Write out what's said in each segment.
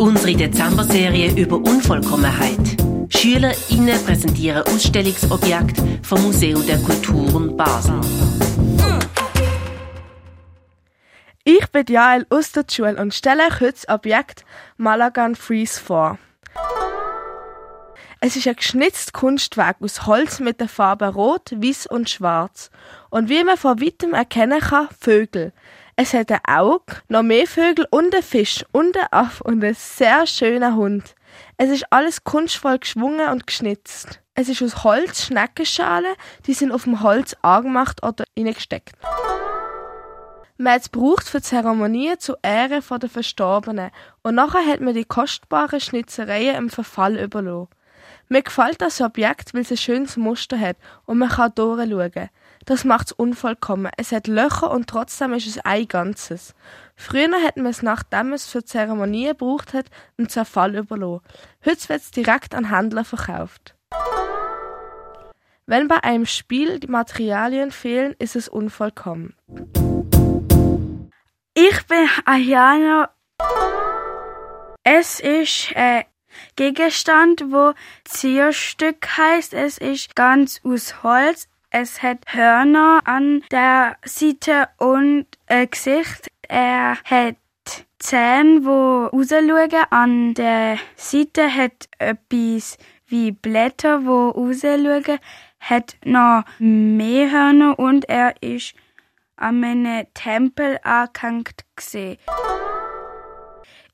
Unsere Dezember-Serie über Unvollkommenheit. SchülerInnen präsentieren Ausstellungsobjekte vom Museum der Kulturen Basel. Ich bin Jael aus der Schule und stelle euch heute das Objekt Malagan Freeze vor. Es ist ein geschnitztes Kunstwerk aus Holz mit den Farben Rot, Weiß und Schwarz. Und wie man von weitem erkennen kann, Vögel. Es hat ein Auge, noch mehr Vögel und ein Fisch und ein Aff und einen sehr schönen Hund. Es ist alles kunstvoll geschwungen und geschnitzt. Es ist aus Holz Schneckenschalen, die sind auf dem Holz angemacht oder reingesteckt. Man hat es braucht für Zeremonien zu Ehre der Verstorbenen und nachher hat man die kostbaren Schnitzereien im Verfall überlassen. Mir gefällt das Objekt, weil es ein schönes Muster hat und man kann durchschauen. Das macht es unvollkommen. Es hat Löcher und trotzdem ist es ein Ganzes. Früher hat man es, nachdem es für Zeremonien gebraucht hat, im Zerfall überlassen. Heute wird es direkt an Händler verkauft. Wenn bei einem Spiel die Materialien fehlen, ist es unvollkommen. Ich bin Ayana. Es ist ein Gegenstand, wo Zierstück heißt. Es ist ganz aus Holz. Es hat Hörner an der Seite und ein Gesicht. Er hat Zähne, wo rausschauen. An der Seite hat etwas wie Blätter, wo rausschauen. Hat noch mehr Hörner und er ist an einem Tempel angehängt gesehen.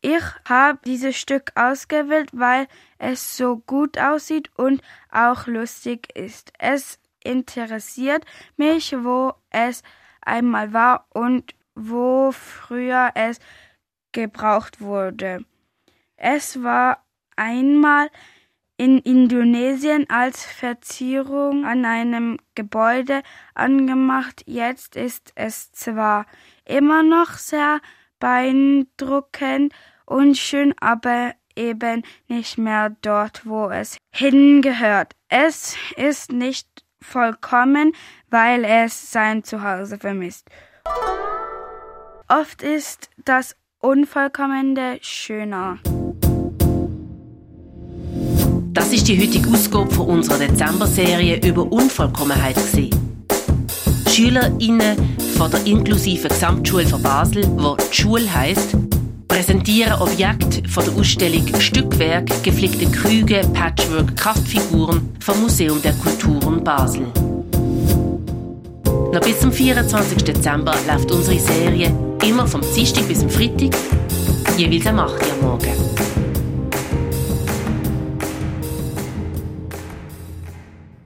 Ich habe dieses Stück ausgewählt, weil es so gut aussieht und auch lustig ist. Es interessiert mich, wo es einmal war und wo früher es gebraucht wurde. Es war einmal in Indonesien als Verzierung an einem Gebäude angemacht. Jetzt ist es zwar immer noch sehr beeindruckend und schön, aber eben nicht mehr dort, wo es hingehört. Es ist nicht vollkommen, weil es sein Zuhause vermisst. Oft ist das Unvollkommene schöner. Das ist die heutige Ausgabe von unserer Dezember-Serie über Unvollkommenheit. SchülerInnen von der inklusiven Gesamtschule von Basel, wo die Schule heisst, präsentieren Objekte von der Ausstellung Stückwerk, geflickte Krüge, Patchwork, Kraftfiguren vom Museum der Kulturen Basel. Noch bis zum 24. Dezember läuft unsere Serie immer vom Dienstag bis zum Freitag, jeweils am 8 Uhr morgen.